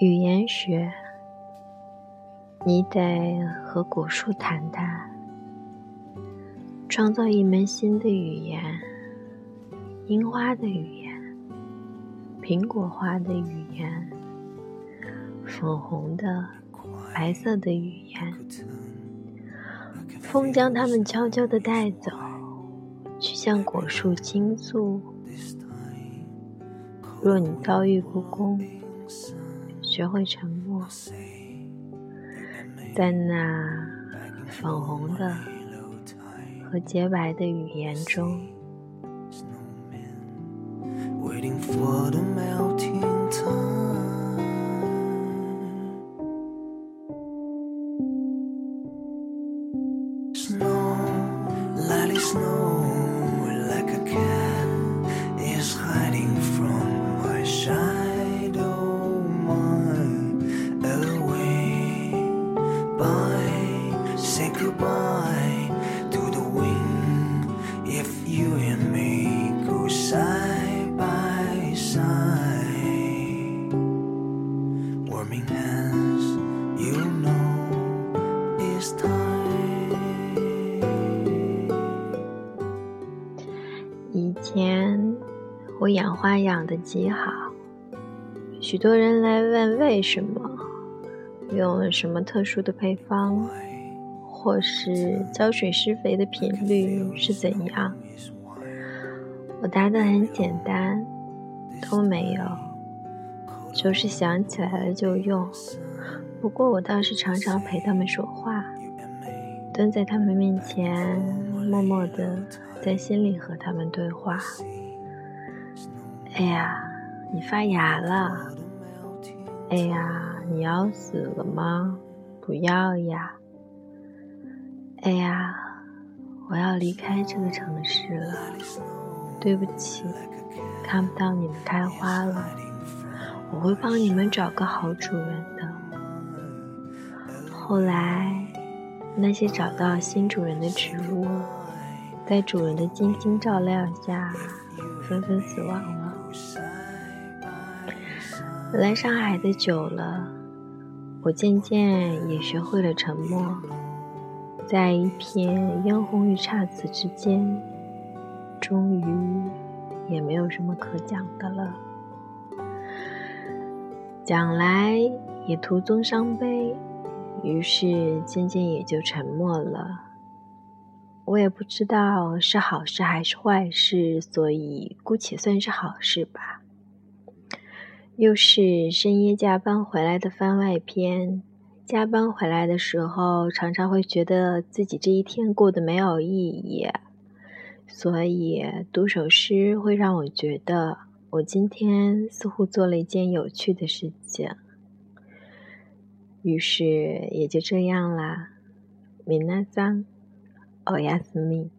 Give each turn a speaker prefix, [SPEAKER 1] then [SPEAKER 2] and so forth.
[SPEAKER 1] 语言学，你得和果树谈谈，创造一门新的语言，樱花的语言，苹果花的语言，粉红的、白色的语言。风将它们悄悄地带走，去向果树倾诉。若你遭遇不公。学会沉默，在那粉红的和洁白的语言中。
[SPEAKER 2] Say goodbye to the wind if you and me go side by side. Warming hands, you know it's time.
[SPEAKER 1] 以前我养花养的极好，许多人来问为什么。用了什么特殊的配方？或是浇水施肥的频率是怎样。我答的很简单，都没有，就是想起来了就用。不过我倒是常常陪他们说话，蹲在他们面前，默默的。在心里和他们对话。哎呀，你发芽了！哎呀，你要死了吗？不要呀！哎呀，我要离开这个城市了。对不起，看不到你们开花了。我会帮你们找个好主人的。后来，那些找到新主人的植物。在主人的精心照料下，纷纷死亡了。来上海的久了，我渐渐也学会了沉默，在一片嫣红与姹紫之间，终于也没有什么可讲的了。讲来也徒增伤悲，于是渐渐也就沉默了。我也不知道是好事还是坏事，所以姑且算是好事吧。又是深夜加班回来的番外篇。加班回来的时候，常常会觉得自己这一天过得没有意义，所以读首诗会让我觉得我今天似乎做了一件有趣的事情。于是也就这样啦，米娜桑。おやすみ。